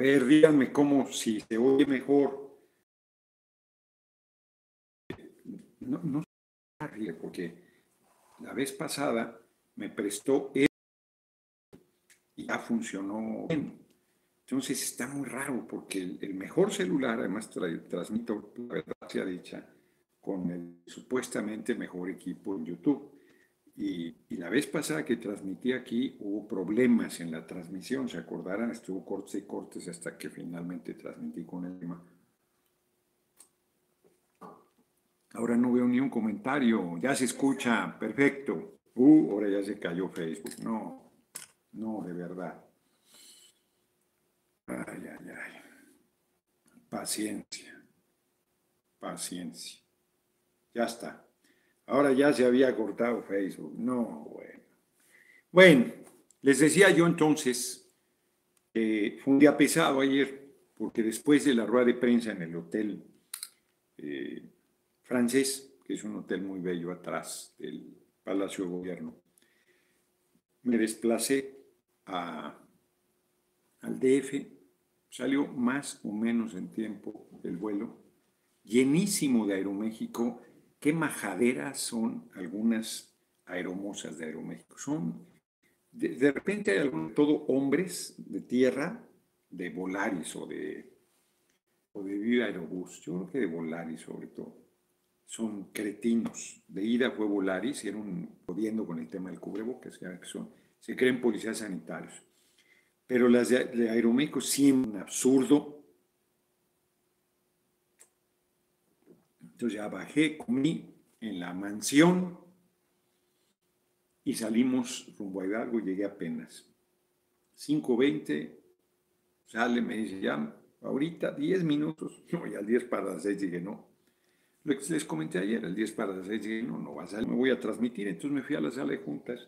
ver, díganme cómo, si se oye mejor. No, no porque la vez pasada me prestó y ya funcionó bien. Entonces está muy raro porque el, mejor celular, además transmito la verdad sea dicha, con el supuestamente mejor equipo en YouTube. Y, la vez pasada que transmití aquí hubo problemas en la transmisión, se acordarán, estuvo cortes y cortes hasta que finalmente transmití con el tema. Ahora no veo ni un comentario, ya se escucha, perfecto. Uh, ahora ya se cayó Facebook. No, no, de verdad. Ay, ay, ay. Paciencia, paciencia. Ya está. Ahora ya se había cortado Facebook. No, bueno. Bueno, les decía yo entonces, que fue un día pesado ayer, porque después de la rueda de prensa en el hotel eh, francés, que es un hotel muy bello atrás del Palacio de Gobierno, me desplacé a, al DF, salió más o menos en tiempo el vuelo, llenísimo de Aeroméxico, qué majaderas son algunas aeromosas de Aeroméxico. Son, de, repente hay algunos, todo hombres de tierra, de Volaris o de, o de Viva Aerobús, yo creo que de Volaris sobre todo. Son cretinos. De ida fue Volaris, y eran jodiendo con el tema del cubrebocas, que son, se creen policías sanitarios. Pero las de, de Aeroméxico siempre un absurdo, Entonces ya bajé, comí en la mansión y salimos rumbo a Hidalgo, llegué apenas. 5.20, sale, me dice, ya, ahorita 10 minutos, no, y al 10 para las 6 dije, no. Lo que les comenté ayer, al 10 para las 6 dije, no, no va a salir, me voy a transmitir. Entonces me fui a la sala de juntas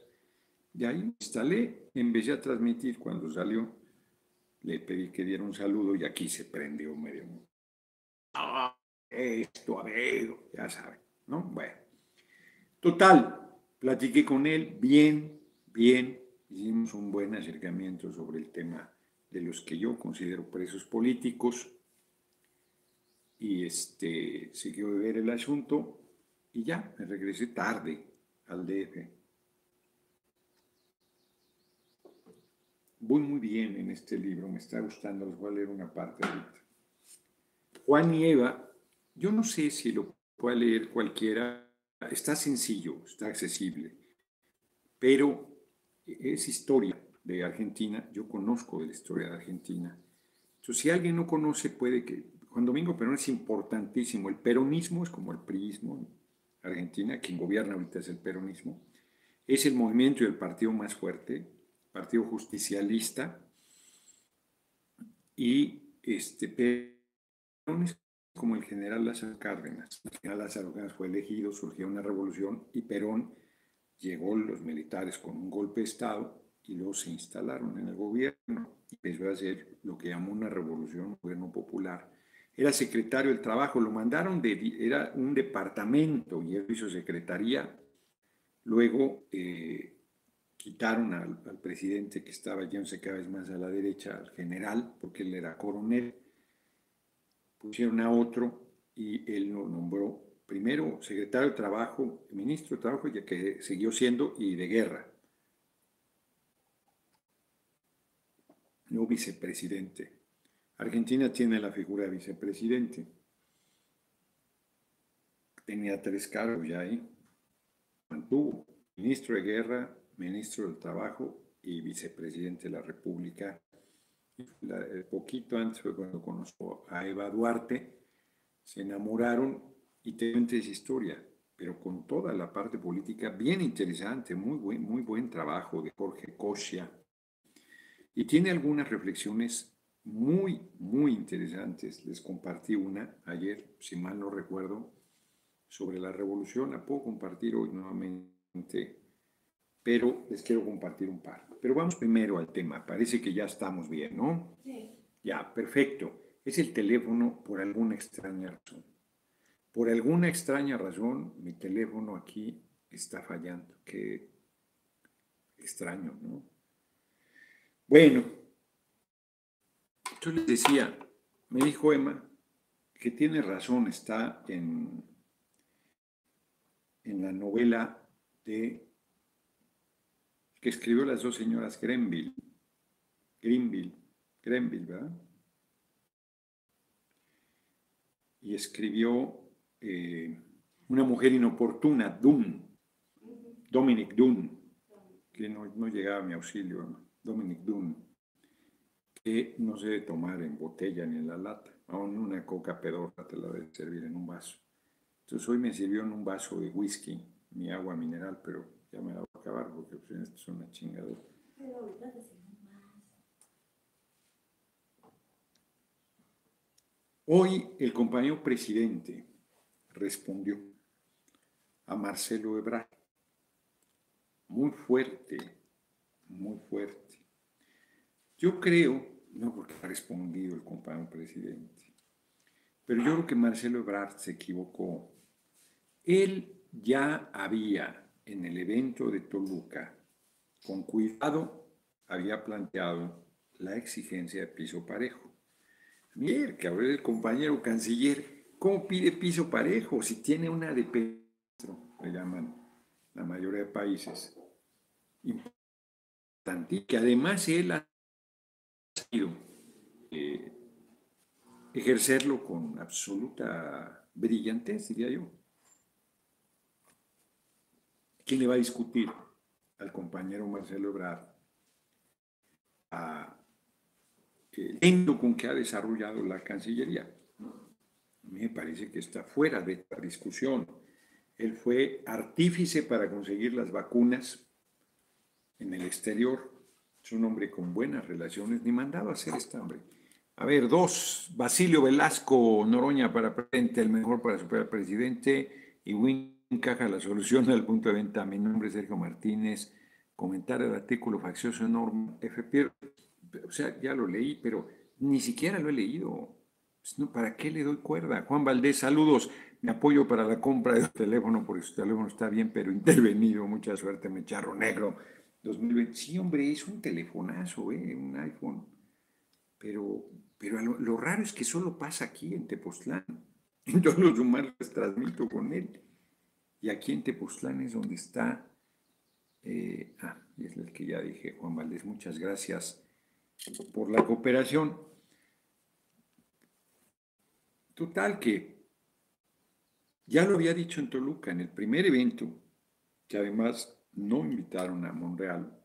y ahí me instalé, empecé a transmitir. Cuando salió, le pedí que diera un saludo y aquí se prendió medio. ¡Ah! Esto, a ver, ya saben, ¿no? Bueno, total, platiqué con él, bien, bien, hicimos un buen acercamiento sobre el tema de los que yo considero presos políticos y este, siguió de ver el asunto y ya, me regresé tarde al DF. Voy muy bien en este libro, me está gustando, les voy a leer una parte ahorita. Juan y Eva yo no sé si lo puede leer cualquiera. Está sencillo, está accesible, pero es historia de Argentina. Yo conozco de la historia de Argentina. Entonces, si alguien no conoce, puede que... Juan Domingo Perón es importantísimo. El peronismo es como el priismo en Argentina. Quien gobierna ahorita es el peronismo. Es el movimiento y el partido más fuerte, partido justicialista. Y este, Perón como el general Lázaro Cárdenas. El general Lázaro Cárdenas fue elegido, surgió una revolución y Perón llegó los militares con un golpe de Estado y luego se instalaron en el gobierno y empezó a hacer lo que llamó una revolución, un gobierno popular. Era secretario del trabajo, lo mandaron de, era un departamento y él hizo secretaría. Luego eh, quitaron al, presidente que estaba, sé cada vez más a la derecha, al general, porque él era coronel pusieron a otro y él lo nombró primero secretario de Trabajo, ministro de Trabajo, ya que siguió siendo, y de guerra. No vicepresidente. Argentina tiene la figura de vicepresidente. Tenía tres cargos ya ahí. Mantuvo ministro de guerra, ministro del Trabajo y vicepresidente de la República poquito antes fue cuando conozco a Eva Duarte, se enamoraron y tienen esa historia, pero con toda la parte política bien interesante, muy buen, muy buen trabajo de Jorge Cosia. Y tiene algunas reflexiones muy, muy interesantes. Les compartí una ayer, si mal no recuerdo, sobre la revolución. La puedo compartir hoy nuevamente, pero les quiero compartir un par. Pero vamos primero al tema. Parece que ya estamos bien, ¿no? Sí. Ya, perfecto. Es el teléfono por alguna extraña razón. Por alguna extraña razón, mi teléfono aquí está fallando. Qué extraño, ¿no? Bueno, Yo les decía, me dijo Emma que tiene razón, está en, en la novela de que escribió las dos señoras Grenville, Greenville, Grenville, ¿verdad? Y escribió eh, Una mujer inoportuna, Dunn, Dominic Dunn, que no, llegaba a mi auxilio, Dominic Dunn, que no se debe tomar en botella ni en la lata, aún una coca pedorra te la debe servir en un vaso. Entonces hoy me sirvió en un vaso de whisky, mi agua mineral, pero ya me la acabar porque pues, esto es una chingadera. Hoy el compañero presidente respondió a Marcelo Ebrard muy fuerte, muy fuerte. Yo creo, no porque ha respondido el compañero presidente, pero yo creo que Marcelo Ebrard se equivocó. Él ya había en el evento de Toluca, con cuidado, había planteado la exigencia de piso parejo. Mier, que ahora el compañero canciller, ¿cómo pide piso parejo si tiene una de Petro? Le llaman la mayoría de países. Importante, que además él ha sido eh, ejercerlo con absoluta brillantez, diría yo. ¿Quién le va a discutir al compañero Marcelo Ebrard a el lento con que ha desarrollado la Cancillería? A mí me parece que está fuera de esta discusión. Él fue artífice para conseguir las vacunas en el exterior. Es un hombre con buenas relaciones, ni mandado a hacer este hombre. A ver, dos, Basilio Velasco Noroña para presidente, el mejor para superar presidente, y Win encaja la solución al punto de venta. Mi nombre es Sergio Martínez. Comentar el artículo faccioso enorme FP. O sea, ya lo leí, pero ni siquiera lo he leído. Pues, ¿Para qué le doy cuerda? Juan Valdés, saludos. Me apoyo para la compra de teléfono, porque su teléfono está bien, pero intervenido. Mucha suerte, me charro negro. 2020. Sí, hombre, es un telefonazo, ¿eh? un iPhone. Pero, pero lo, lo, raro es que solo pasa aquí en Tepoztlán. Todos los humanos transmito con él. Y aquí en Tepoztlán es donde está, eh, ah, es el que ya dije, Juan Valdés, muchas gracias por la cooperación. Total que ya lo había dicho en Toluca, en el primer evento, que además no invitaron a Monreal,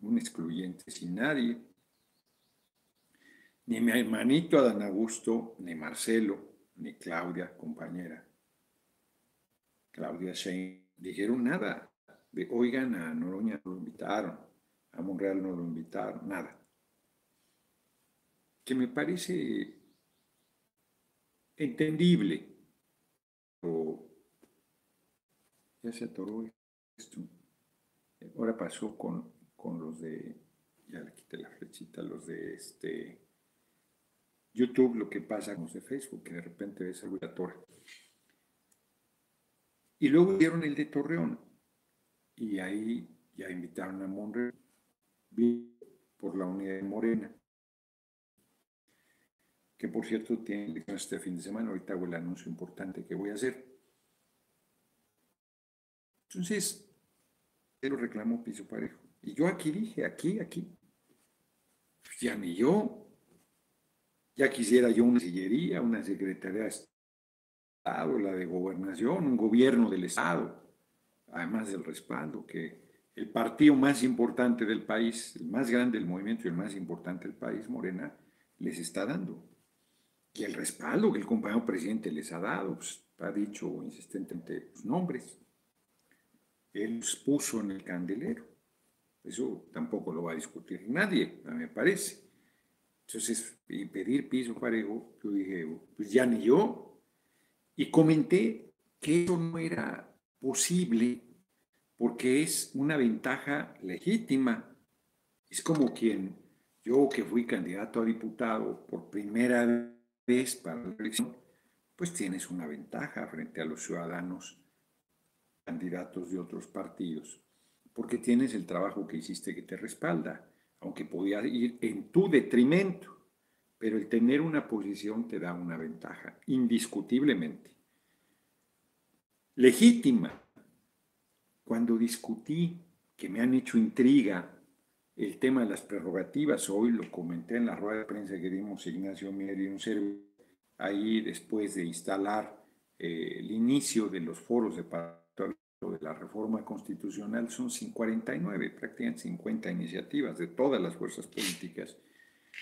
un excluyente sin nadie, ni mi hermanito Adán Augusto, ni Marcelo, ni Claudia, compañera. Claudia Shane, dijeron nada. De, oigan, a Noroña no lo invitaron, a Monreal no lo invitaron, nada. Que me parece entendible. O ya se atoró esto. Ahora pasó con, con los de, ya le quité la flechita, los de este YouTube, lo que pasa con los de Facebook, que de repente ves algo la torre. Y luego dieron el de Torreón. Y ahí ya invitaron a Monreal por la unidad de Morena. Que por cierto tiene elecciones este fin de semana. Ahorita hago el anuncio importante que voy a hacer. Entonces, él reclamó piso parejo. Y yo aquí dije, aquí, aquí. Pues ya ni yo. Ya quisiera yo una sillería, una secretaría de la de gobernación, un gobierno del Estado, además del respaldo que el partido más importante del país, el más grande del movimiento y el más importante del país, Morena, les está dando. Y el respaldo que el compañero presidente les ha dado, pues, ha dicho insistentemente los nombres. Él los puso en el candelero. Eso tampoco lo va a discutir nadie, a mí me parece. Entonces, pedir piso parejo, yo dije, pues ya ni yo, y comenté que eso no era posible porque es una ventaja legítima. Es como quien yo que fui candidato a diputado por primera vez para la elección, pues tienes una ventaja frente a los ciudadanos candidatos de otros partidos, porque tienes el trabajo que hiciste que te respalda, aunque podía ir en tu detrimento. Pero el tener una posición te da una ventaja, indiscutiblemente. Legítima. Cuando discutí que me han hecho intriga el tema de las prerrogativas, hoy lo comenté en la rueda de prensa que dimos Ignacio Mier y un servidor, ahí después de instalar eh, el inicio de los foros de de la reforma constitucional son 49, prácticamente 50 iniciativas de todas las fuerzas políticas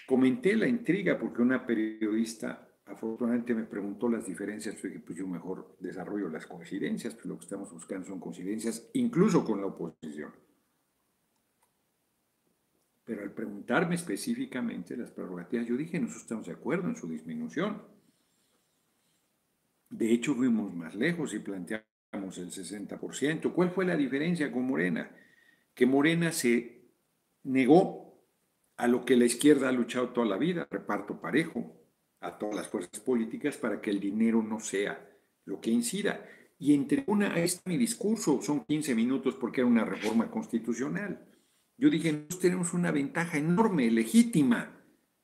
Comenté la intriga porque una periodista afortunadamente me preguntó las diferencias, dije, pues yo mejor desarrollo las coincidencias, pues lo que estamos buscando son coincidencias, incluso con la oposición. Pero al preguntarme específicamente las prerrogativas, yo dije, nosotros estamos de acuerdo en su disminución. De hecho, fuimos más lejos y planteamos el 60%. ¿Cuál fue la diferencia con Morena? Que Morena se negó a lo que la izquierda ha luchado toda la vida, reparto parejo a todas las fuerzas políticas para que el dinero no sea lo que incida. Y entre una, ahí está mi discurso, son 15 minutos porque era una reforma constitucional. Yo dije, nosotros tenemos una ventaja enorme, legítima.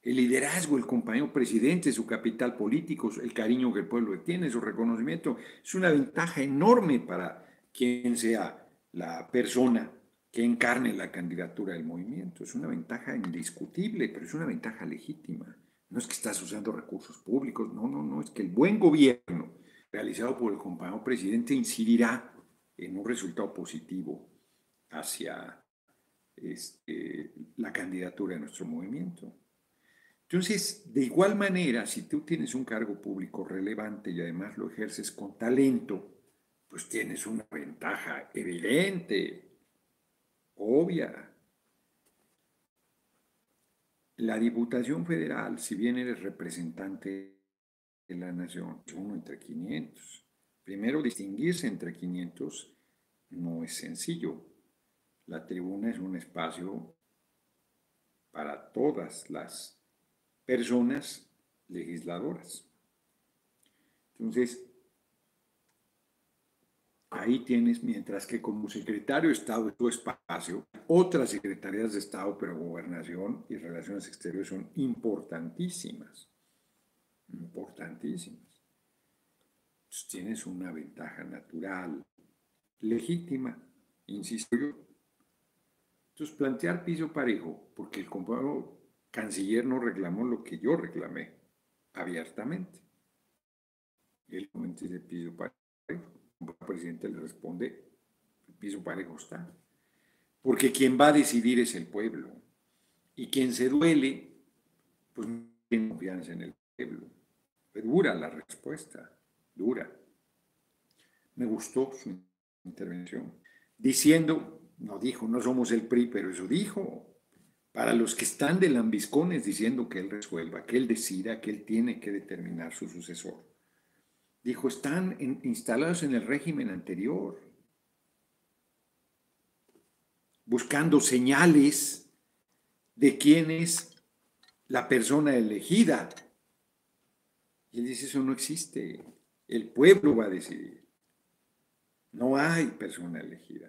El liderazgo, el compañero presidente, su capital político, el cariño que el pueblo tiene, su reconocimiento, es una ventaja enorme para quien sea la persona que encarne la candidatura del movimiento. Es una ventaja indiscutible, pero es una ventaja legítima. No es que estás usando recursos públicos, no, no, no, es que el buen gobierno realizado por el compañero presidente incidirá en un resultado positivo hacia este, la candidatura de nuestro movimiento. Entonces, de igual manera, si tú tienes un cargo público relevante y además lo ejerces con talento, pues tienes una ventaja evidente obvia. La Diputación Federal, si bien eres representante de la nación, uno entre 500. Primero, distinguirse entre 500 no es sencillo. La tribuna es un espacio para todas las personas legisladoras. Entonces, Ahí tienes, mientras que como secretario de Estado de tu espacio, otras secretarías de Estado, pero gobernación y relaciones exteriores son importantísimas. Importantísimas. Entonces tienes una ventaja natural, legítima, insisto yo. Entonces plantear piso parejo, porque el compañero canciller no reclamó lo que yo reclamé abiertamente. Él comenta de piso parejo el presidente le responde, piso parejo está. Porque quien va a decidir es el pueblo. Y quien se duele, pues no tiene confianza en el pueblo. dura la respuesta, dura. Me gustó su intervención. Diciendo, no dijo, no somos el PRI, pero eso dijo. Para los que están de lambiscones diciendo que él resuelva, que él decida, que él tiene que determinar su sucesor. Dijo, están instalados en el régimen anterior, buscando señales de quién es la persona elegida. Y él dice, eso no existe. El pueblo va a decidir. No hay persona elegida.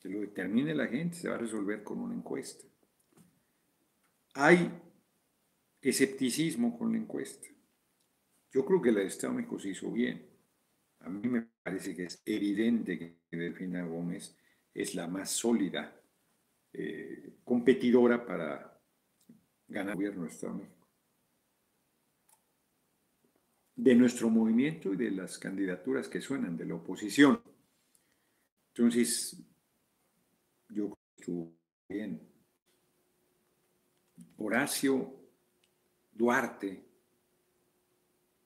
Que lo determine la gente se va a resolver con una encuesta. Hay escepticismo con la encuesta. Yo creo que la de Estado México se hizo bien. A mí me parece que es evidente que Delfina Gómez es la más sólida eh, competidora para ganar el gobierno de Estado México. De nuestro movimiento y de las candidaturas que suenan de la oposición. Entonces, yo creo que estuvo bien. Horacio Duarte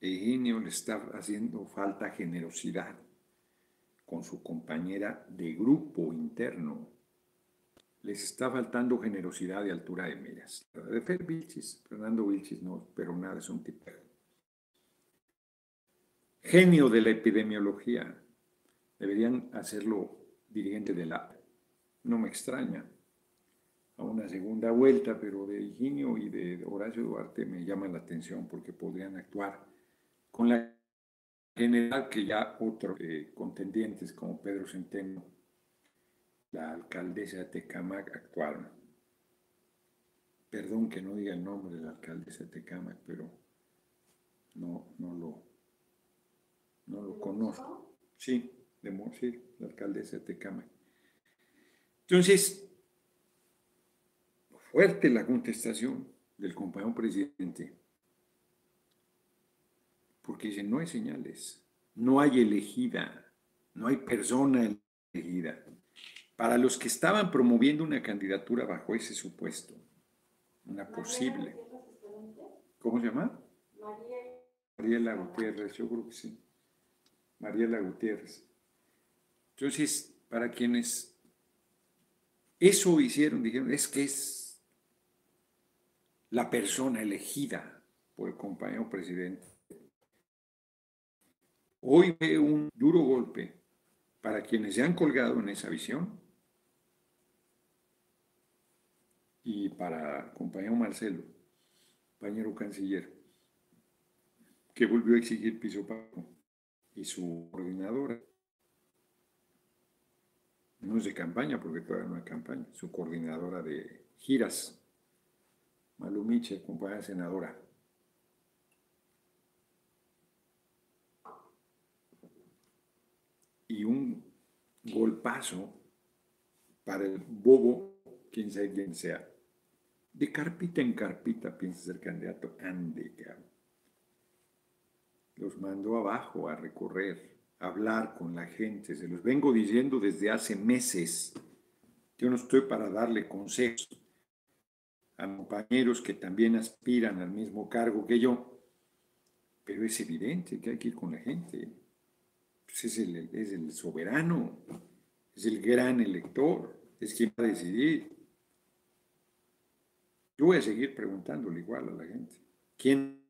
Eugenio le está haciendo falta generosidad con su compañera de grupo interno. Les está faltando generosidad y altura de miras. De Fer Vilchis, Fernando Vilchis no, pero nada, es un tipo. Genio de la epidemiología. Deberían hacerlo dirigente de la... No me extraña. A una segunda vuelta, pero de Eugenio y de Horacio Duarte me llama la atención porque podrían actuar con la general que ya otros eh, contendientes como Pedro Centeno, la alcaldesa de Tecamac actuaron. perdón que no diga el nombre del alcalde de Tecámac, pero no, no lo, no lo conozco. Sí, de sí, la alcaldesa de Tecámac. Entonces, fuerte la contestación del compañero presidente, porque dice, no hay señales, no hay elegida, no hay persona elegida. Para los que estaban promoviendo una candidatura bajo ese supuesto, una posible. ¿Cómo se llama? Mariela Gutiérrez, yo creo que sí. Mariela Gutiérrez. Entonces, para quienes eso hicieron, dijeron, es que es la persona elegida por el compañero presidente. Hoy ve un duro golpe para quienes se han colgado en esa visión y para compañero Marcelo, compañero canciller, que volvió a exigir piso pago y su coordinadora no es de campaña, porque todavía no hay campaña, su coordinadora de giras, Malumiche, compañera senadora. Un golpazo para el bobo, quien sea quien sea. De carpita en carpita piensa ser candidato, ande, Los mandó abajo a recorrer hablar con la gente. Se los vengo diciendo desde hace meses. Yo no estoy para darle consejos a compañeros que también aspiran al mismo cargo que yo, pero es evidente que hay que ir con la gente. Pues es, el, es el soberano, es el gran elector, es quien va a decidir. Yo voy a seguir preguntándole igual a la gente. ¿Quién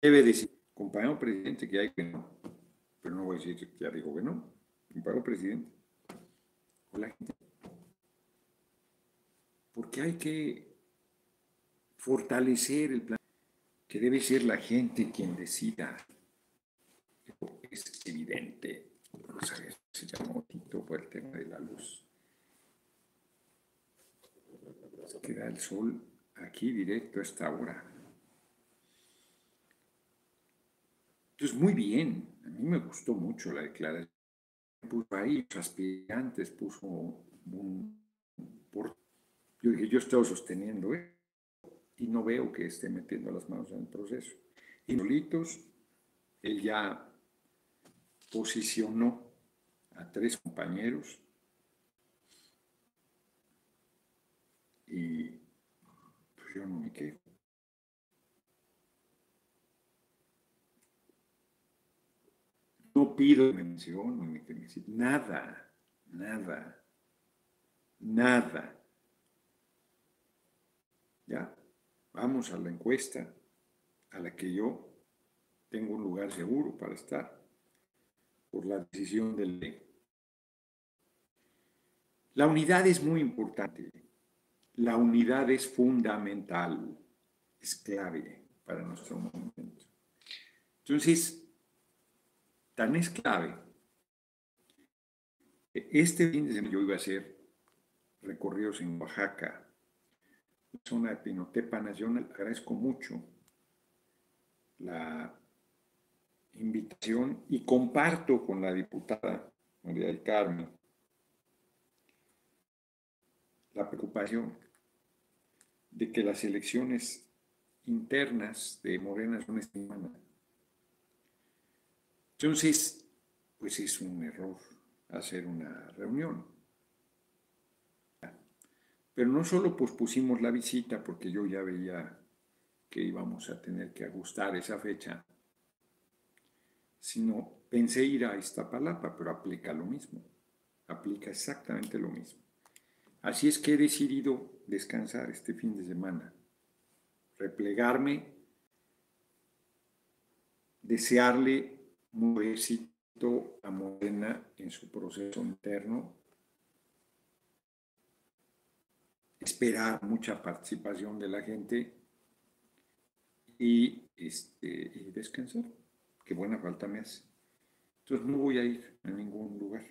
debe decir, compañero presidente, que hay que no? pero no voy a decir que ya digo que no, un presidente. O gente. Porque hay que fortalecer el plan, que debe ser la gente quien decida. Es evidente. se llamó Tito por el tema de la luz. Se queda el sol aquí directo a esta hora. Entonces, muy bien, a mí me gustó mucho la declaración. Puso ahí los aspirantes, puso un... yo dije, yo estoy sosteniendo ¿eh? y no veo que esté metiendo las manos en el proceso. Y Nolitos, él ya posicionó a tres compañeros y pues yo no me quedo. No pido mención, ni felicito, nada, nada, nada. Ya, vamos a la encuesta a la que yo tengo un lugar seguro para estar por la decisión del ley. La unidad es muy importante. La unidad es fundamental, es clave para nuestro movimiento. Entonces, tan es clave. Este fin de semana yo iba a hacer recorridos en Oaxaca, zona de Pinotepa Nacional. Agradezco mucho la invitación y comparto con la diputada María del Carmen la preocupación de que las elecciones internas de Morena son estimadas entonces, pues es un error hacer una reunión. Pero no solo pospusimos la visita porque yo ya veía que íbamos a tener que ajustar esa fecha, sino pensé ir a Iztapalapa, pero aplica lo mismo, aplica exactamente lo mismo. Así es que he decidido descansar este fin de semana, replegarme, desearle muy éxito a Morena en su proceso interno, esperar mucha participación de la gente y, este, y descansar. Qué buena falta me hace. Entonces no voy a ir a ningún lugar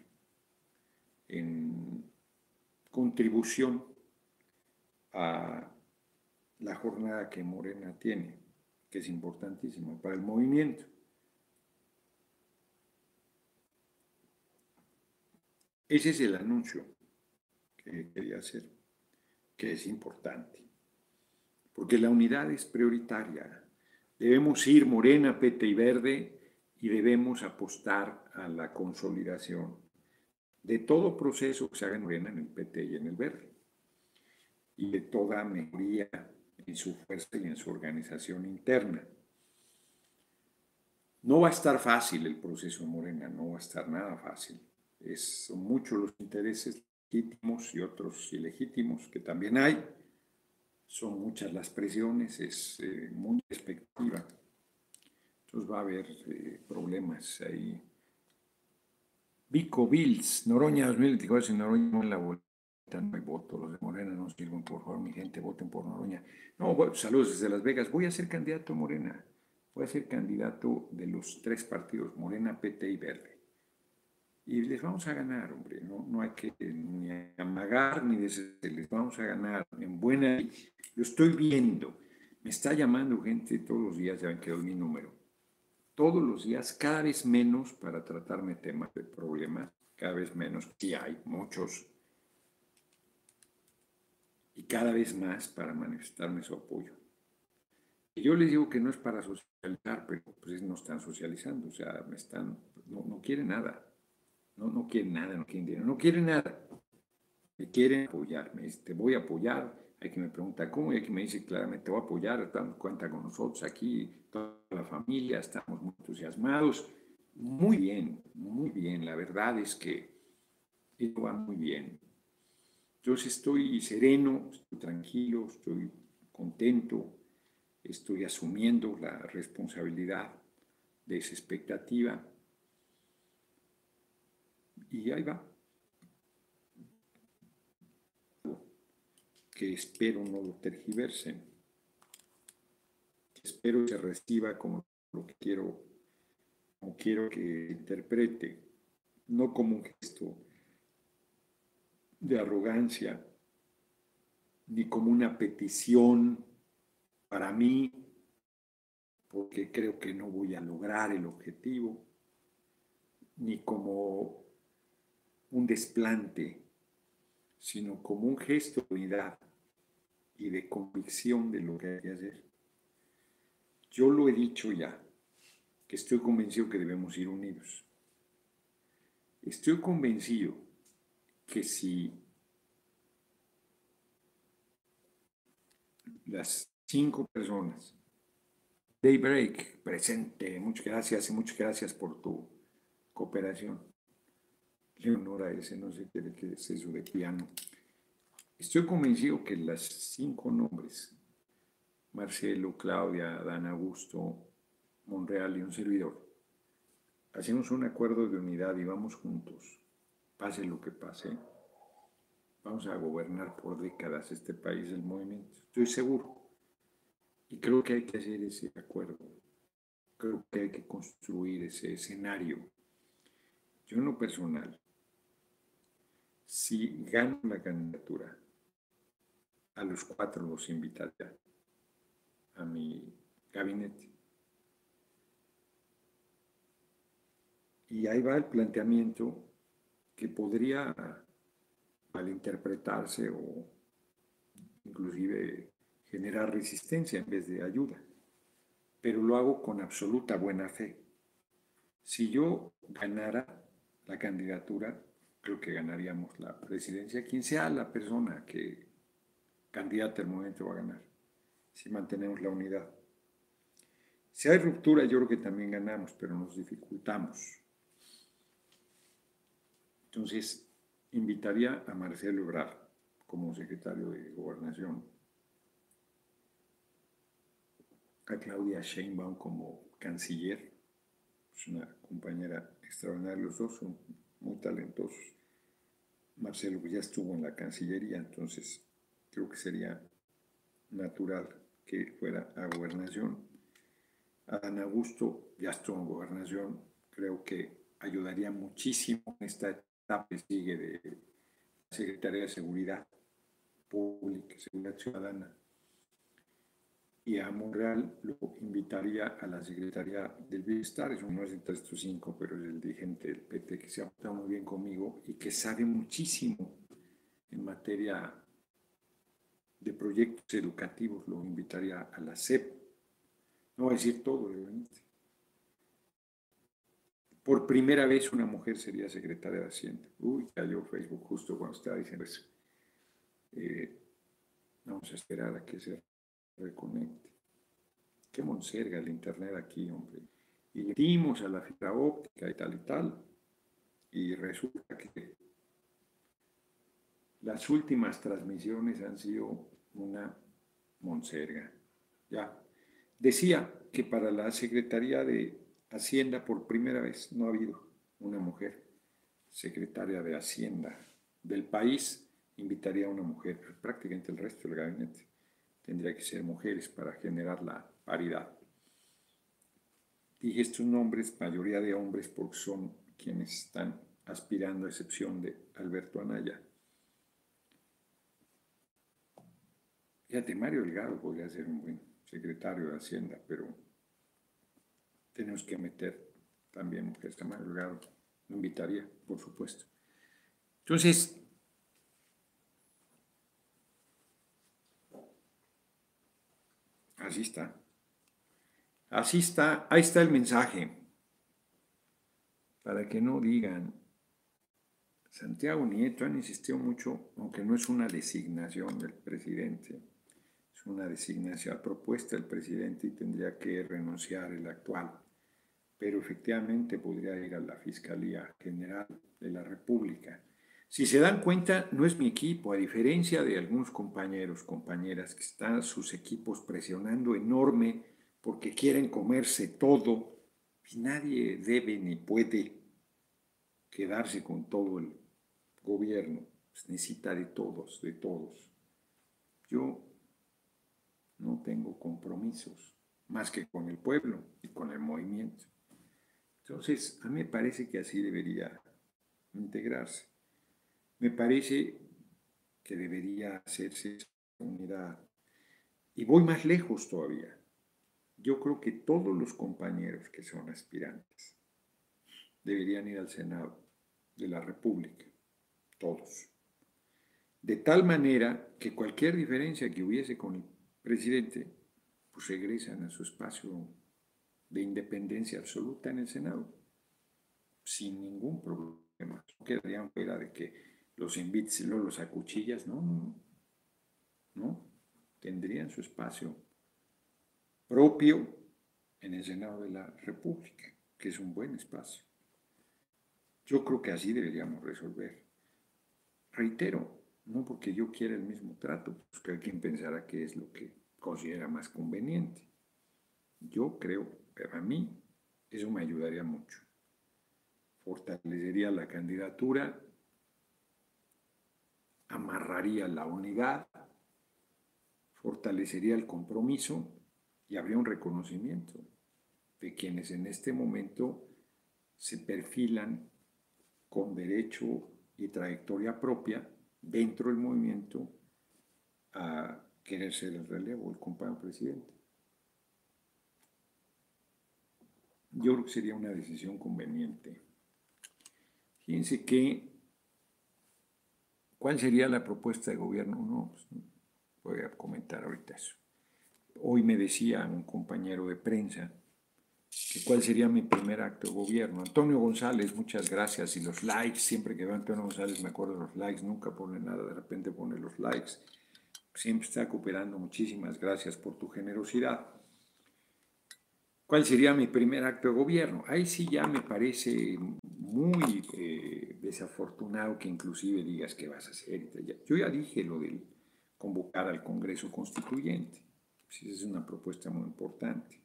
en contribución a la jornada que Morena tiene, que es importantísima para el movimiento. Ese es el anuncio que quería hacer, que es importante, porque la unidad es prioritaria. Debemos ir morena, pete y verde y debemos apostar a la consolidación de todo proceso que se haga en morena, en el PT y en el verde, y de toda mejoría en su fuerza y en su organización interna. No va a estar fácil el proceso Morena, no va a estar nada fácil son muchos los intereses legítimos y otros ilegítimos que también hay. Son muchas las presiones, es eh, muy expectativa. Entonces va a haber eh, problemas ahí. Vico Bills, Noroña 2024, Noroña en la boleta no hay voto, los de Morena no sirven, por favor, mi gente, voten por Noroña. No, saludos desde Las Vegas, voy a ser candidato a Morena, voy a ser candidato de los tres partidos, Morena, PT y Verde y les vamos a ganar, hombre, no, no hay que ni amagar ni decir, les vamos a ganar en buena. Lo estoy viendo, me está llamando gente todos los días, ya ven que doy mi número, todos los días, cada vez menos para tratarme temas de problemas, cada vez menos, sí hay muchos, y cada vez más para manifestarme su apoyo. Yo les digo que no es para socializar, pero pues no están socializando, o sea, me están, no, no quieren nada. No, no quieren nada, no quieren dinero, no quieren nada. Me quieren apoyar, me dice, te voy a apoyar. Hay que me pregunta cómo y hay que me dice claramente, te voy a apoyar, cuenta con nosotros aquí, toda la familia, estamos muy entusiasmados. Muy bien, muy bien. La verdad es que esto va muy bien. Yo estoy sereno, estoy tranquilo, estoy contento, estoy asumiendo la responsabilidad de esa expectativa y ahí va. Que espero no lo tergiversen. Espero que se reciba como lo quiero, como quiero que interprete, no como un gesto de arrogancia, ni como una petición para mí, porque creo que no voy a lograr el objetivo, ni como un desplante, sino como un gesto de unidad y de convicción de lo que hay que hacer. Yo lo he dicho ya, que estoy convencido que debemos ir unidos. Estoy convencido que si las cinco personas, Daybreak, presente, muchas gracias y muchas gracias por tu cooperación Leonora ese, no sé qué, es eso de piano. Estoy convencido que las cinco nombres, Marcelo, Claudia, Dan Augusto, Monreal y un servidor, hacemos un acuerdo de unidad y vamos juntos, pase lo que pase. Vamos a gobernar por décadas este país del movimiento, estoy seguro. Y creo que hay que hacer ese acuerdo. Creo que hay que construir ese escenario. Yo en lo personal si gano la candidatura, a los cuatro los invitaría a mi gabinete. Y ahí va el planteamiento que podría malinterpretarse o inclusive generar resistencia en vez de ayuda, pero lo hago con absoluta buena fe. Si yo ganara la candidatura, creo que ganaríamos la presidencia, quien sea la persona que candidata al momento va a ganar, si mantenemos la unidad. Si hay ruptura, yo creo que también ganamos, pero nos dificultamos. Entonces, invitaría a Marcelo Ebrard como secretario de Gobernación, a Claudia Sheinbaum como canciller, es una compañera extraordinaria, los dos son muy talentosos. Marcelo ya estuvo en la Cancillería, entonces creo que sería natural que fuera a gobernación. Adán Augusto ya estuvo en gobernación, creo que ayudaría muchísimo en esta etapa que sigue de Secretaría de Seguridad Pública, Seguridad Ciudadana. Y a Monreal lo invitaría a la Secretaría del Bienestar, es uno de estos cinco, pero es el dirigente del PT que se ha portado muy bien conmigo y que sabe muchísimo en materia de proyectos educativos, lo invitaría a la SEP. No voy a decir todo, obviamente. Por primera vez una mujer sería secretaria de Hacienda. Uy, cayó Facebook justo cuando estaba diciendo eso. Eh, vamos a esperar a que se reconecte. Qué monserga el internet aquí, hombre. Y le dimos a la fibra óptica y tal y tal. Y resulta que las últimas transmisiones han sido una monserga. Ya. Decía que para la Secretaría de Hacienda por primera vez no ha habido una mujer secretaria de Hacienda del país. Invitaría a una mujer, prácticamente el resto del gabinete tendría que ser mujeres para generar la paridad. Dije estos nombres, mayoría de hombres, porque son quienes están aspirando, a excepción de Alberto Anaya. Fíjate, Mario Delgado podría ser un buen secretario de Hacienda, pero tenemos que meter también mujeres. Mario Delgado lo invitaría, por supuesto. Entonces, Así está. Así está, ahí está el mensaje. Para que no digan, Santiago Nieto han insistido mucho, aunque no es una designación del presidente, es una designación propuesta del presidente y tendría que renunciar el actual, pero efectivamente podría ir a la Fiscalía General de la República si se dan cuenta, no es mi equipo, a diferencia de algunos compañeros, compañeras que están sus equipos presionando enorme porque quieren comerse todo y nadie debe ni puede quedarse con todo el gobierno. Pues necesita de todos, de todos. Yo no tengo compromisos más que con el pueblo y con el movimiento. Entonces, a mí me parece que así debería integrarse. Me parece que debería hacerse esa unidad. Y voy más lejos todavía. Yo creo que todos los compañeros que son aspirantes deberían ir al Senado de la República, todos. De tal manera que cualquier diferencia que hubiese con el presidente, pues regresan a su espacio de independencia absoluta en el Senado, sin ningún problema. No quedarían fuera de que los invites y los acuchillas, no, no, no, tendrían su espacio propio en el Senado de la República, que es un buen espacio. Yo creo que así deberíamos resolver. Reitero, no porque yo quiera el mismo trato, pues que alguien pensará que es lo que considera más conveniente. Yo creo, pero a mí eso me ayudaría mucho. Fortalecería la candidatura amarraría la unidad, fortalecería el compromiso y habría un reconocimiento de quienes en este momento se perfilan con derecho y trayectoria propia dentro del movimiento a querer ser el relevo, el compañero presidente. Yo creo que sería una decisión conveniente. Fíjense que ¿Cuál sería la propuesta de gobierno? No, pues, voy a comentar ahorita eso. Hoy me decía un compañero de prensa que cuál sería mi primer acto de gobierno. Antonio González, muchas gracias. Y los likes, siempre que veo Antonio González me acuerdo de los likes, nunca pone nada, de repente pone los likes. Siempre está cooperando, muchísimas gracias por tu generosidad. ¿Cuál sería mi primer acto de gobierno? Ahí sí ya me parece muy eh, desafortunado que inclusive digas qué vas a hacer. Yo ya dije lo del convocar al Congreso Constituyente. Pues esa es una propuesta muy importante.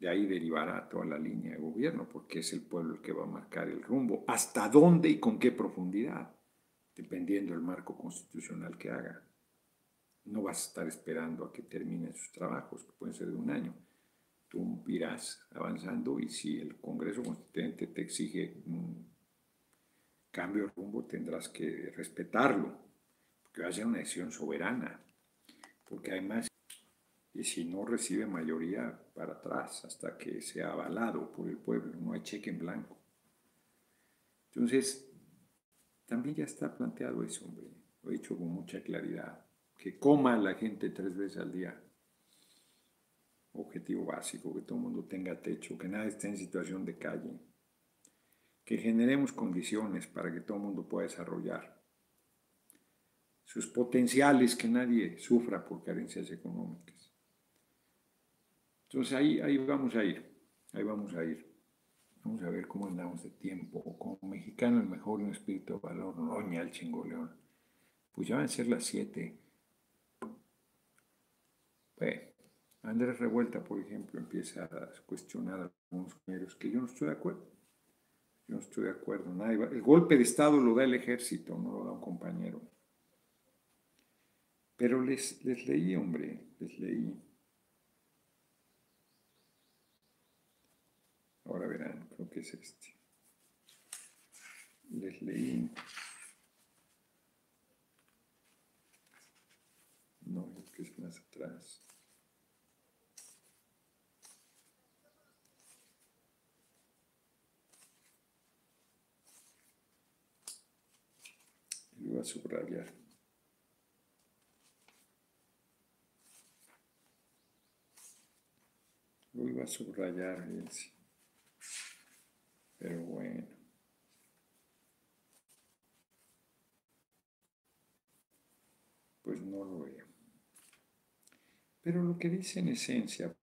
De ahí derivará toda la línea de gobierno, porque es el pueblo el que va a marcar el rumbo. ¿Hasta dónde y con qué profundidad? Dependiendo del marco constitucional que haga. No vas a estar esperando a que terminen sus trabajos, que pueden ser de un año tú irás avanzando y si el Congreso Constituyente te exige un cambio de rumbo, tendrás que respetarlo, porque va a ser una decisión soberana, porque además y si no recibe mayoría para atrás hasta que sea avalado por el pueblo, no hay cheque en blanco. Entonces, también ya está planteado eso, hombre. Lo he dicho con mucha claridad. Que coma la gente tres veces al día. Objetivo básico, que todo el mundo tenga techo, que nadie esté en situación de calle. Que generemos condiciones para que todo el mundo pueda desarrollar sus potenciales, que nadie sufra por carencias económicas. Entonces ahí, ahí vamos a ir, ahí vamos a ir. Vamos a ver cómo andamos de tiempo. Como mexicano, el mejor un espíritu de valor, noña el chingoleón. Pues ya van a ser las siete. Bueno, Andrés Revuelta, por ejemplo, empieza a cuestionar a algunos compañeros que yo no estoy de acuerdo. Yo no estoy de acuerdo. el golpe de Estado lo da el ejército, no lo da un compañero. Pero les, les leí, hombre, les leí. Ahora verán, creo que es este. Les leí. No, es que es más atrás. Voy a subrayar. Lo iba a subrayar. Pero bueno. Pues no lo veo. Pero lo que dice en esencia,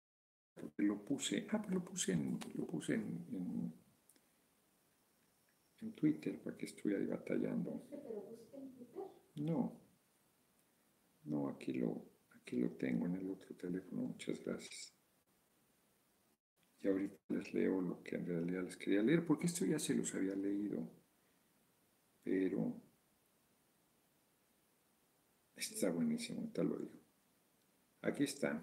porque lo puse, ah, pues lo puse en, lo puse en, en, Twitter para que estuviera batallando. No, no, aquí lo, aquí lo tengo en el otro teléfono, muchas gracias. Y ahorita les leo lo que en realidad les quería leer, porque esto ya se los había leído. Pero está buenísimo, tal lo digo. Aquí está.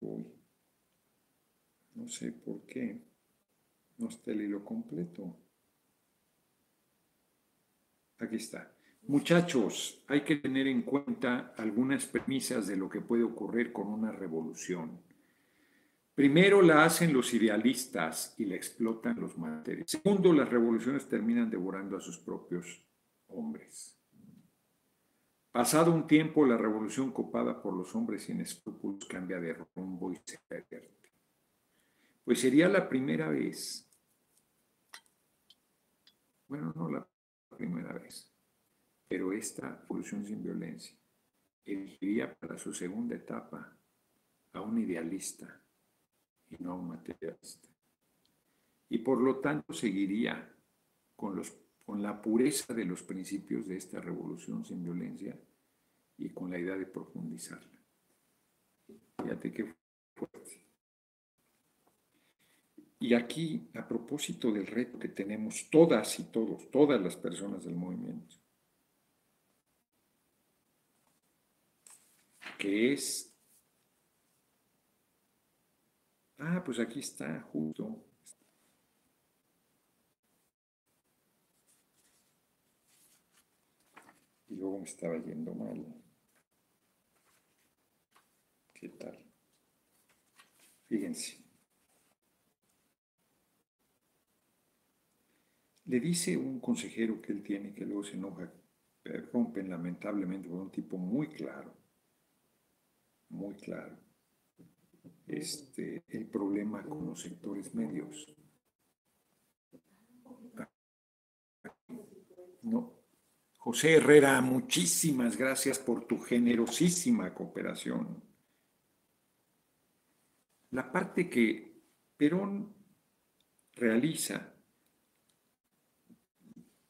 Uy, no sé por qué. No está el hilo completo. Aquí está. Muchachos, hay que tener en cuenta algunas premisas de lo que puede ocurrir con una revolución. Primero la hacen los idealistas y la explotan los materiales. Segundo, las revoluciones terminan devorando a sus propios hombres. Pasado un tiempo, la revolución copada por los hombres sin escrúpulos cambia de rumbo y se pierde. Pues sería la primera vez. Bueno, no la primera vez pero esta evolución sin violencia elegiría para su segunda etapa a un idealista y no a un materialista. Y por lo tanto seguiría con, con la pureza de los principios de esta revolución sin violencia y con la idea de profundizarla. Fíjate qué fuerte. Y aquí, a propósito del reto que tenemos todas y todos, todas las personas del movimiento, que es... Ah, pues aquí está, justo. Y luego me estaba yendo mal. ¿Qué tal? Fíjense. Le dice un consejero que él tiene que luego se enoja, rompen lamentablemente por un tipo muy claro muy claro este, el problema con los sectores medios. No. José Herrera, muchísimas gracias por tu generosísima cooperación. La parte que Perón realiza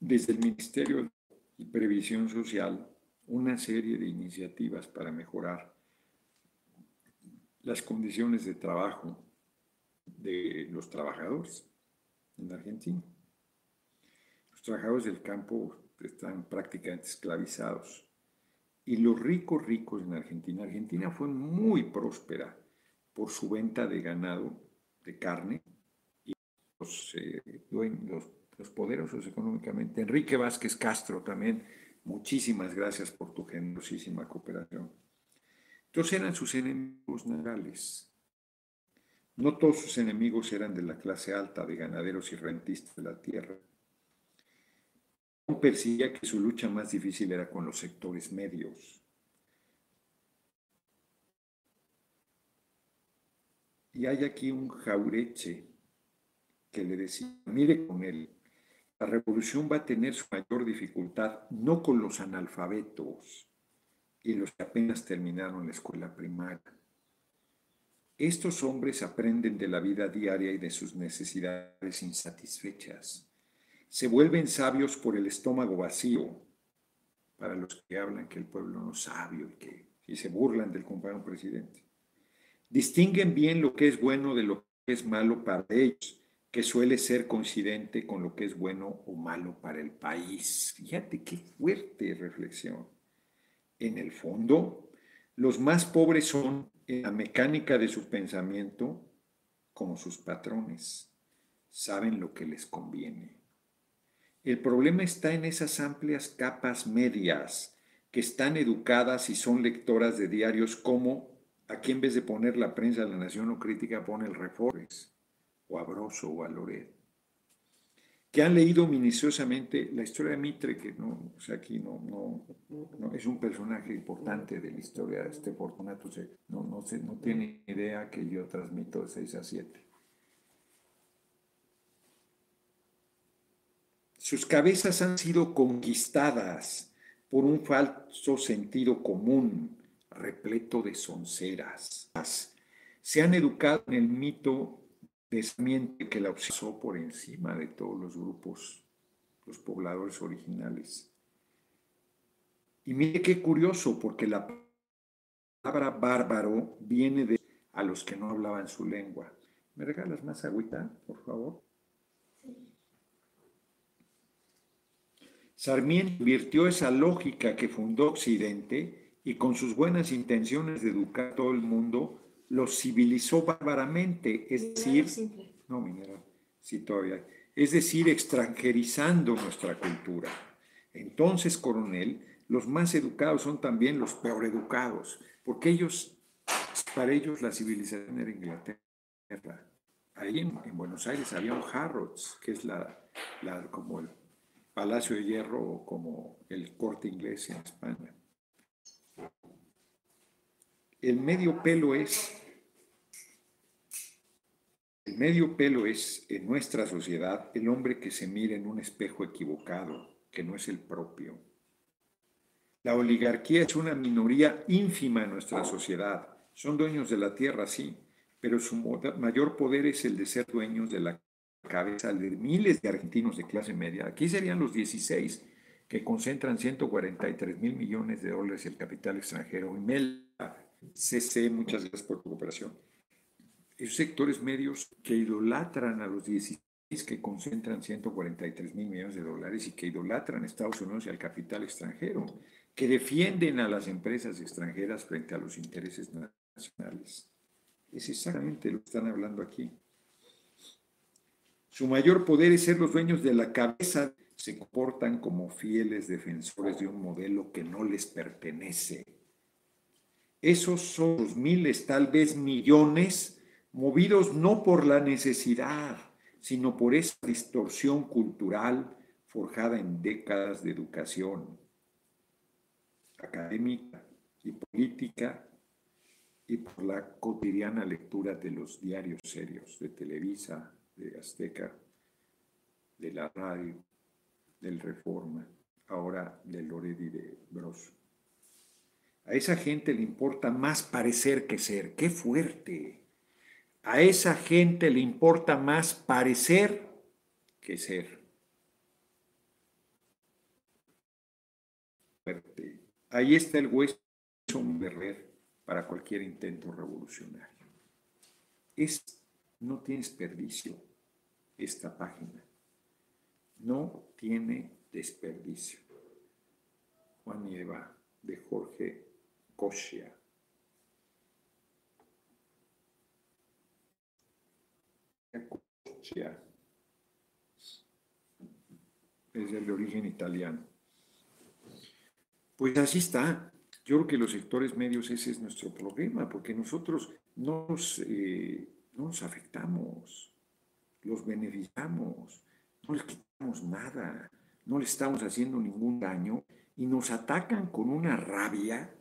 desde el Ministerio de Previsión Social una serie de iniciativas para mejorar las condiciones de trabajo de los trabajadores en Argentina. Los trabajadores del campo están prácticamente esclavizados. Y los ricos ricos en Argentina, Argentina fue muy próspera por su venta de ganado, de carne, y los, eh, los poderosos económicamente. Enrique Vázquez Castro también, muchísimas gracias por tu generosísima cooperación. Entonces eran sus enemigos naturales. No todos sus enemigos eran de la clase alta, de ganaderos y rentistas de la tierra. Percibía que su lucha más difícil era con los sectores medios. Y hay aquí un jaureche que le decía, mire con él, la revolución va a tener su mayor dificultad no con los analfabetos y los que apenas terminaron la escuela primaria. Estos hombres aprenden de la vida diaria y de sus necesidades insatisfechas. Se vuelven sabios por el estómago vacío, para los que hablan que el pueblo no es sabio y que y se burlan del compañero presidente. Distinguen bien lo que es bueno de lo que es malo para ellos que suele ser coincidente con lo que es bueno o malo para el país. Fíjate qué fuerte reflexión. En el fondo, los más pobres son en la mecánica de su pensamiento como sus patrones. Saben lo que les conviene. El problema está en esas amplias capas medias que están educadas y son lectoras de diarios como aquí en vez de poner la prensa de la Nación o crítica pone el Reformes o o a que han leído minuciosamente la historia de Mitre, que no, o sea, aquí no, no, es un personaje importante de la historia de este Fortunato, no, no, no tiene idea que yo transmito de 6 a 7. Sus cabezas han sido conquistadas por un falso sentido común, repleto de sonceras. Se han educado en el mito pensamiento que la obsesó por encima de todos los grupos, los pobladores originales. Y mire qué curioso, porque la palabra bárbaro viene de a los que no hablaban su lengua. ¿Me regalas más agüita, por favor? Sarmiento invirtió esa lógica que fundó Occidente y con sus buenas intenciones de educar a todo el mundo, los civilizó bárbaramente, es decir, no mineral, sí todavía, es decir, extranjerizando nuestra cultura. Entonces, coronel, los más educados son también los peor educados, porque ellos, para ellos la civilización era Inglaterra. Ahí en, Buenos Aires había un Harrods, que es la, la, como el Palacio de Hierro o como el corte inglés en España. El medio pelo es, el medio pelo es en nuestra sociedad el hombre que se mira en un espejo equivocado, que no es el propio. La oligarquía es una minoría ínfima en nuestra sociedad. Son dueños de la tierra, sí, pero su mayor poder es el de ser dueños de la cabeza de miles de argentinos de clase media. Aquí serían los 16 que concentran 143 mil millones de dólares el capital extranjero. Y CC, muchas gracias por tu cooperación. Esos sectores medios que idolatran a los 16 que concentran 143 mil millones de dólares y que idolatran a Estados Unidos y al capital extranjero, que defienden a las empresas extranjeras frente a los intereses nacionales. Es exactamente lo que están hablando aquí. Su mayor poder es ser los dueños de la cabeza. Se comportan como fieles defensores de un modelo que no les pertenece esos son los miles, tal vez millones, movidos no por la necesidad, sino por esa distorsión cultural forjada en décadas de educación académica y política y por la cotidiana lectura de los diarios serios de Televisa, de Azteca, de la radio, del Reforma, ahora de Loredi de Bros. A esa gente le importa más parecer que ser. ¡Qué fuerte! A esa gente le importa más parecer que ser. Fuerte. Ahí está el hueso de para cualquier intento revolucionario. Es, no tiene desperdicio esta página. No tiene desperdicio. Juan y Eva de Jorge Cosia. es el de origen italiano. Pues así está. Yo creo que los sectores medios ese es nuestro problema, porque nosotros no nos, eh, no nos afectamos, los beneficiamos, no les quitamos nada, no les estamos haciendo ningún daño y nos atacan con una rabia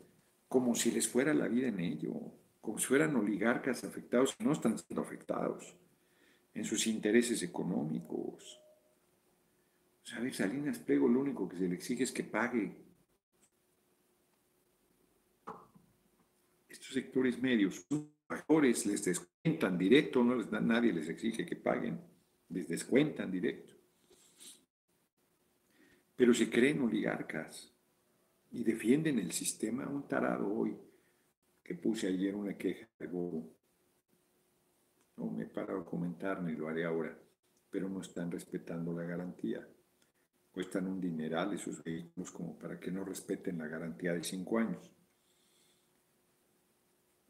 como si les fuera la vida en ello, como si fueran oligarcas afectados, no están siendo afectados en sus intereses económicos. ¿Sabes? Salinas Pliego lo único que se le exige es que pague. Estos sectores medios, los trabajadores les descuentan directo, no les nadie les exige que paguen, les descuentan directo. Pero se creen oligarcas y defienden el sistema. Un tarado hoy que puse ayer una queja de Bobo. No me he parado a comentar ni lo haré ahora, pero no están respetando la garantía. Cuestan un dineral esos vehículos como para que no respeten la garantía de cinco años.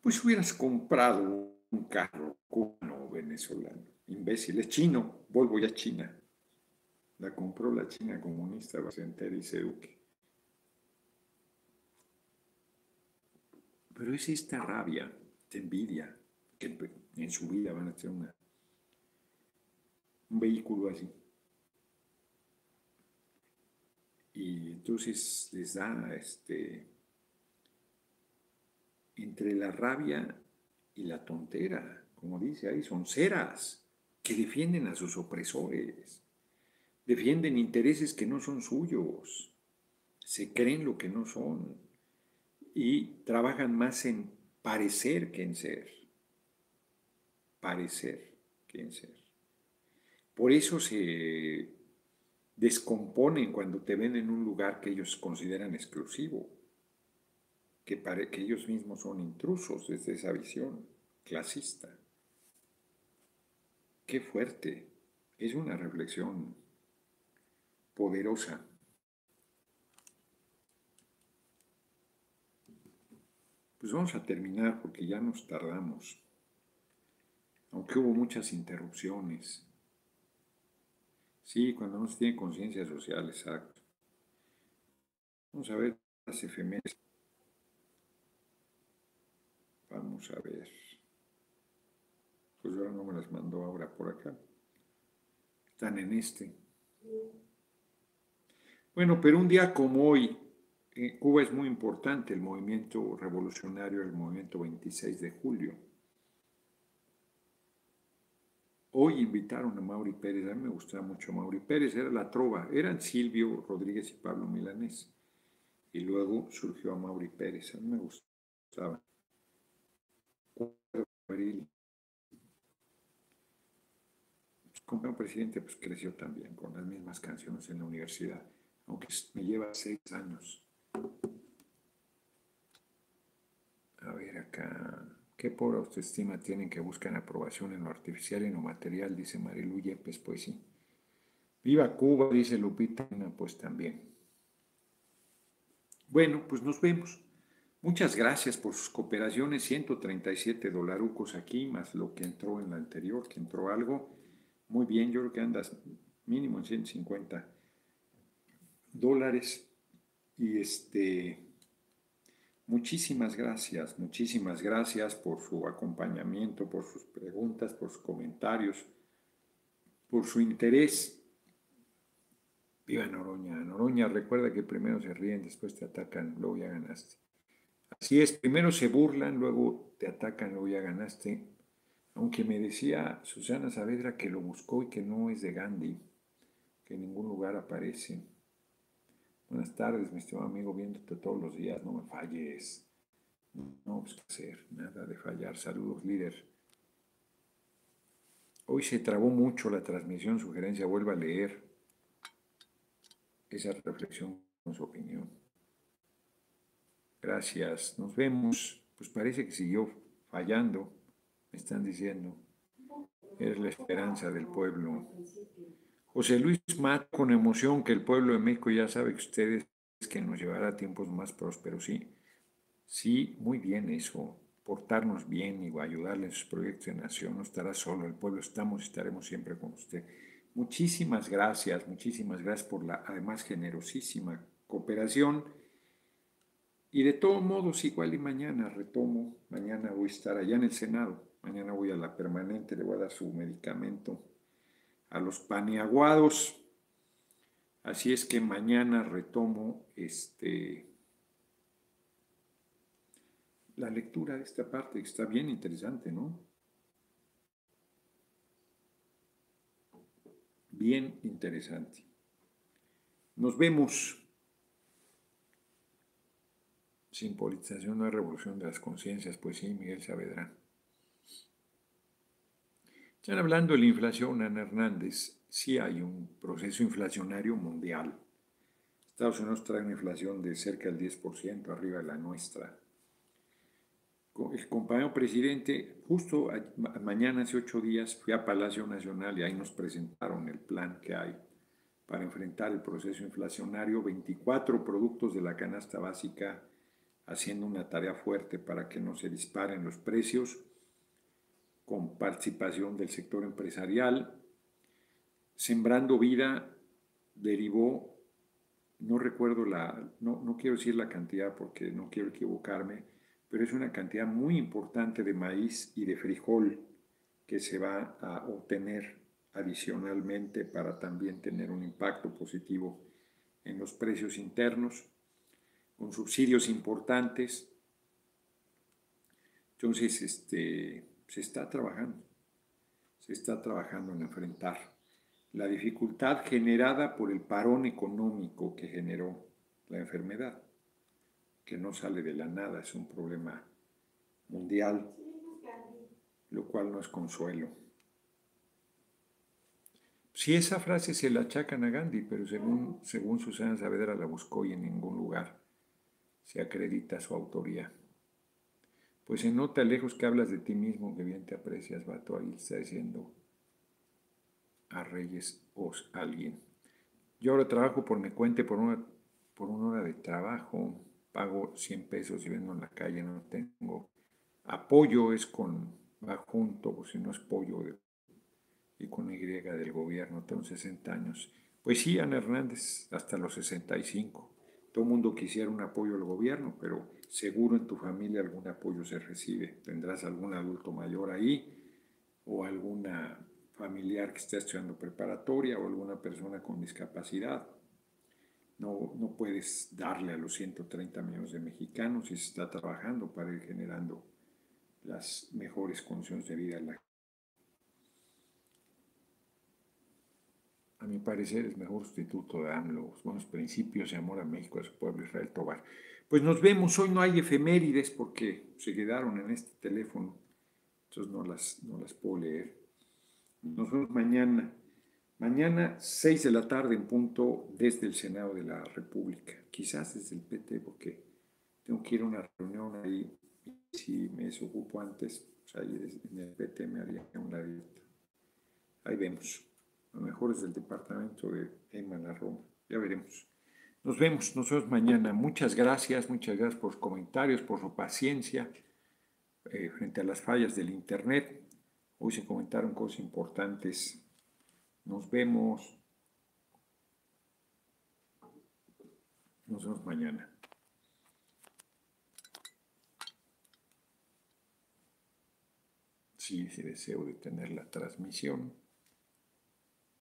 Pues hubieras comprado un carro cubano o venezolano. Imbécil, es chino, Volvo ya China. La compró la China comunista, Bacenter y Seduque. Pero es esta rabia, esta envidia, que en su vida van a una, un vehículo así. Y entonces les da este entre la rabia y la tontera, como dice ahí, son ceras que defienden a sus opresores, defienden intereses que no son suyos, se creen lo que no son y trabajan más en parecer que en ser. Parecer que en ser. Por eso se descomponen cuando te ven en un lugar que ellos consideran exclusivo, que, que ellos mismos son intrusos desde esa visión clasista. Qué fuerte. Es una reflexión poderosa. Pues vamos a terminar porque ya nos tardamos, aunque hubo muchas interrupciones. Sí, cuando no se tiene conciencia social, exacto. Vamos a ver las efemérides. Vamos a ver. Pues ahora no me las mandó ahora por acá. Están en este. Bueno, pero un día como hoy, Cuba es muy importante el movimiento revolucionario, el movimiento 26 de julio. Hoy invitaron a Mauri Pérez, a mí me gustaba mucho Mauri Pérez, era la trova, eran Silvio Rodríguez y Pablo Milanés. Y luego surgió a Mauri Pérez, a mí me gustaba. Como presidente, pues creció también con las mismas canciones en la universidad, aunque me lleva seis años A ver acá. ¿Qué pobre autoestima tienen que buscan aprobación en lo artificial y en lo material? Dice Marilu Yepes, pues sí. Viva Cuba, dice Lupita, pues también. Bueno, pues nos vemos. Muchas gracias por sus cooperaciones, 137 dolarucos aquí, más lo que entró en la anterior, que entró algo. Muy bien, yo creo que andas mínimo en 150 dólares. Y este, Muchísimas gracias, muchísimas gracias por su acompañamiento, por sus preguntas, por sus comentarios, por su interés. Viva Noroña. Noroña, recuerda que primero se ríen, después te atacan, luego ya ganaste. Así es, primero se burlan, luego te atacan, luego ya ganaste. Aunque me decía Susana Saavedra que lo buscó y que no es de Gandhi, que en ningún lugar aparece. Buenas tardes, mi estimado amigo, viéndote todos los días, no me falles. No, pues qué hacer, nada de fallar. Saludos, líder. Hoy se trabó mucho la transmisión, sugerencia, vuelva a leer esa reflexión con su opinión. Gracias, nos vemos. Pues parece que siguió fallando, me están diciendo. Es la esperanza del pueblo. José Luis Mat, con emoción que el pueblo de México ya sabe que ustedes que nos llevará a tiempos más prósperos, sí. Sí, muy bien eso, portarnos bien y ayudarle en sus proyectos de nación, no estará solo, el pueblo estamos y estaremos siempre con usted. Muchísimas gracias, muchísimas gracias por la además generosísima cooperación. Y de todos modos, igual y mañana retomo, mañana voy a estar allá en el Senado, mañana voy a la permanente, le voy a dar su medicamento a los paniaguados. Así es que mañana retomo este, la lectura de esta parte, que está bien interesante, ¿no? Bien interesante. Nos vemos. Sin politización no hay revolución de las conciencias, pues sí, Miguel Saavedra. Están hablando de la inflación, Ana Hernández. Sí hay un proceso inflacionario mundial. Estados Unidos trae una inflación de cerca del 10% arriba de la nuestra. El compañero presidente, justo mañana, hace ocho días, fui a Palacio Nacional y ahí nos presentaron el plan que hay para enfrentar el proceso inflacionario. 24 productos de la canasta básica haciendo una tarea fuerte para que no se disparen los precios, con participación del sector empresarial. Sembrando Vida derivó, no recuerdo la, no, no quiero decir la cantidad porque no quiero equivocarme, pero es una cantidad muy importante de maíz y de frijol que se va a obtener adicionalmente para también tener un impacto positivo en los precios internos con subsidios importantes. Entonces, este, se está trabajando, se está trabajando en enfrentar la dificultad generada por el parón económico que generó la enfermedad, que no sale de la nada, es un problema mundial, lo cual no es consuelo. Si esa frase se la achacan a Gandhi, pero según, según Susana Saavedra la buscó y en ningún lugar se acredita su autoría. Pues se nota lejos que hablas de ti mismo, que bien te aprecias, vato, ahí está diciendo a Reyes o alguien. Yo ahora trabajo por mi cuenta, por una, por una hora de trabajo, pago 100 pesos y vendo en la calle, no tengo apoyo, es con, va junto, o si no es pollo y con Y del gobierno, tengo 60 años. Pues sí, Ana Hernández, hasta los 65. Todo mundo quisiera un apoyo al gobierno, pero seguro en tu familia algún apoyo se recibe. Tendrás algún adulto mayor ahí o alguna familiar que esté estudiando preparatoria o alguna persona con discapacidad. No, no puedes darle a los 130 millones de mexicanos y se está trabajando para ir generando las mejores condiciones de vida en la a mi parecer, es mejor sustituto de AMLO, buenos principios y amor a México, a su pueblo Israel Tobar. Pues nos vemos, hoy no hay efemérides porque se quedaron en este teléfono, entonces no las, no las puedo leer. Nos vemos mañana, mañana 6 de la tarde en punto desde el Senado de la República, quizás desde el PT porque tengo que ir a una reunión ahí, si me desocupo antes, pues ahí en el PT me haría una visita. Ahí vemos lo mejor es del departamento de Emma Roma. Ya veremos. Nos vemos nosotros mañana. Muchas gracias, muchas gracias por sus comentarios, por su paciencia eh, frente a las fallas del Internet. Hoy se comentaron cosas importantes. Nos vemos. Nos vemos mañana. Sí, ese deseo de tener la transmisión.